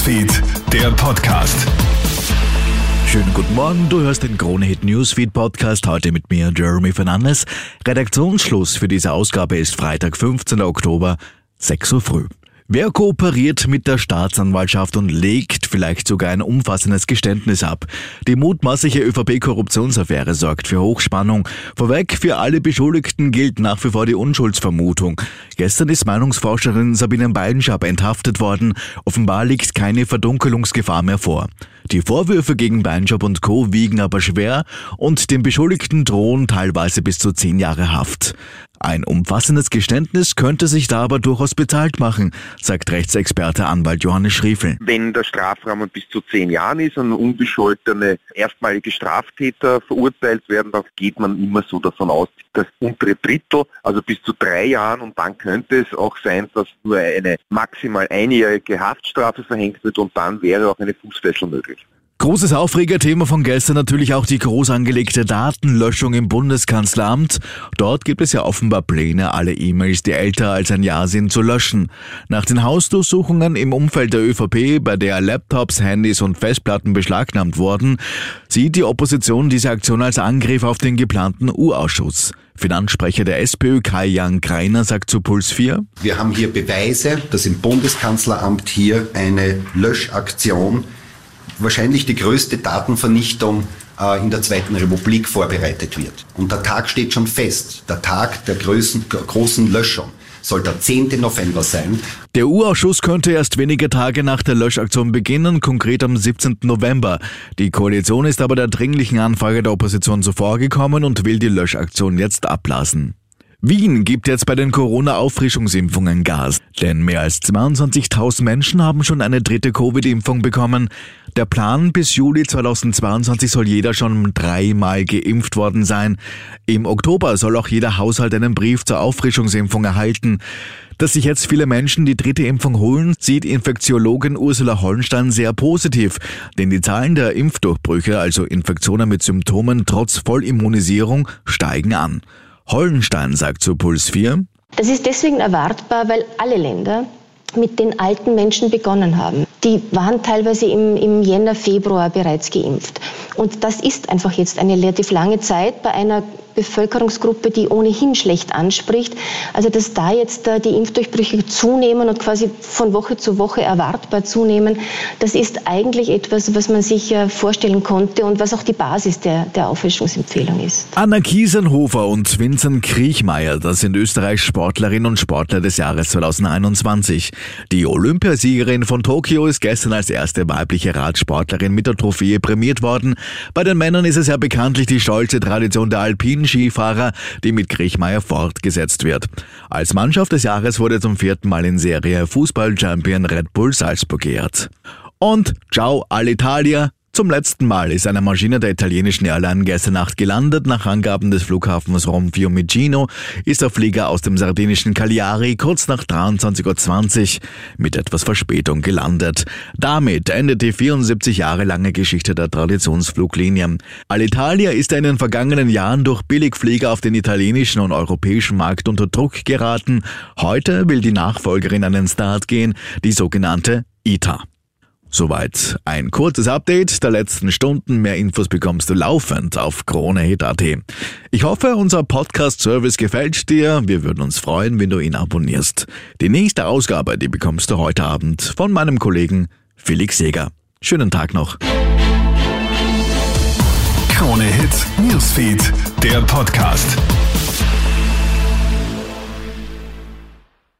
Newsfeed, der Podcast. Schönen guten Morgen, du hörst den Kronehit Newsfeed Podcast heute mit mir, Jeremy Fernandes. Redaktionsschluss für diese Ausgabe ist Freitag, 15. Oktober, 6 Uhr früh. Wer kooperiert mit der Staatsanwaltschaft und legt vielleicht sogar ein umfassendes Geständnis ab? Die mutmaßliche ÖVP-Korruptionsaffäre sorgt für Hochspannung. Vorweg, für alle Beschuldigten gilt nach wie vor die Unschuldsvermutung. Gestern ist Meinungsforscherin Sabine Beidenschab enthaftet worden. Offenbar liegt keine Verdunkelungsgefahr mehr vor. Die Vorwürfe gegen Beinjob und Co. wiegen aber schwer und dem Beschuldigten drohen teilweise bis zu zehn Jahre Haft. Ein umfassendes Geständnis könnte sich da aber durchaus bezahlt machen, sagt Rechtsexperte Anwalt Johannes Schriefel. Wenn der Strafrahmen bis zu zehn Jahren ist und unbescholtene erstmalige Straftäter verurteilt werden, dann geht man immer so davon aus, dass untere Drittel, also bis zu drei Jahren und dann könnte es auch sein, dass nur eine maximal einjährige Haftstrafe verhängt wird und dann wäre auch eine Fußfessel möglich. Großes Aufregerthema von gestern natürlich auch die groß angelegte Datenlöschung im Bundeskanzleramt. Dort gibt es ja offenbar Pläne, alle E-Mails, die älter als ein Jahr sind, zu löschen. Nach den Hausdurchsuchungen im Umfeld der ÖVP, bei der Laptops, Handys und Festplatten beschlagnahmt wurden, sieht die Opposition diese Aktion als Angriff auf den geplanten U-Ausschuss. Finanzsprecher der SPÖ Kai-Jan Greiner sagt zu Puls 4. Wir haben hier Beweise, dass im Bundeskanzleramt hier eine Löschaktion wahrscheinlich die größte Datenvernichtung äh, in der Zweiten Republik vorbereitet wird. Und der Tag steht schon fest, der Tag der größten, großen Löschung soll der 10. November sein. Der U-Ausschuss könnte erst wenige Tage nach der Löschaktion beginnen, konkret am 17. November. Die Koalition ist aber der dringlichen Anfrage der Opposition zuvorgekommen und will die Löschaktion jetzt ablassen. Wien gibt jetzt bei den Corona-Auffrischungsimpfungen Gas, denn mehr als 22.000 Menschen haben schon eine dritte Covid-Impfung bekommen. Der Plan bis Juli 2022 soll jeder schon dreimal geimpft worden sein. Im Oktober soll auch jeder Haushalt einen Brief zur Auffrischungsimpfung erhalten. Dass sich jetzt viele Menschen die dritte Impfung holen, sieht Infektiologin Ursula Hollenstein sehr positiv, denn die Zahlen der Impfdurchbrüche, also Infektionen mit Symptomen trotz Vollimmunisierung, steigen an. Hollenstein sagt zu Puls 4. Das ist deswegen erwartbar, weil alle Länder mit den alten Menschen begonnen haben. Die waren teilweise im, im Jänner, Februar bereits geimpft. Und das ist einfach jetzt eine relativ lange Zeit bei einer Bevölkerungsgruppe, die ohnehin schlecht anspricht. Also dass da jetzt äh, die Impfdurchbrüche zunehmen und quasi von Woche zu Woche erwartbar zunehmen, das ist eigentlich etwas, was man sich äh, vorstellen konnte und was auch die Basis der, der Auffrischungsempfehlung ist. Anna Kiesenhofer und Vincent Kriechmeier, das sind Österreichs Sportlerinnen und Sportler des Jahres 2021. Die Olympiasiegerin von Tokio ist gestern als erste weibliche Radsportlerin mit der Trophäe prämiert worden. Bei den Männern ist es ja bekanntlich die stolze Tradition der Alpinen Skifahrer, die mit Kriechmeier fortgesetzt wird. Als Mannschaft des Jahres wurde zum vierten Mal in Serie Fußball-Champion Red Bull Salzburg geehrt. Und ciao Alitalia, zum letzten Mal ist eine Maschine der italienischen Airline gestern Nacht gelandet. Nach Angaben des Flughafens Rom Fiumicino ist der Flieger aus dem sardinischen Cagliari kurz nach 23.20 Uhr mit etwas Verspätung gelandet. Damit endet die 74 Jahre lange Geschichte der Traditionsfluglinie. Alitalia ist in den vergangenen Jahren durch Billigflieger auf den italienischen und europäischen Markt unter Druck geraten. Heute will die Nachfolgerin an den Start gehen, die sogenannte ITA. Soweit ein kurzes Update der letzten Stunden. Mehr Infos bekommst du laufend auf KroneHit.at. Ich hoffe, unser Podcast-Service gefällt dir. Wir würden uns freuen, wenn du ihn abonnierst. Die nächste Ausgabe, die bekommst du heute Abend von meinem Kollegen Felix Seger. Schönen Tag noch. KroneHit Newsfeed, der Podcast.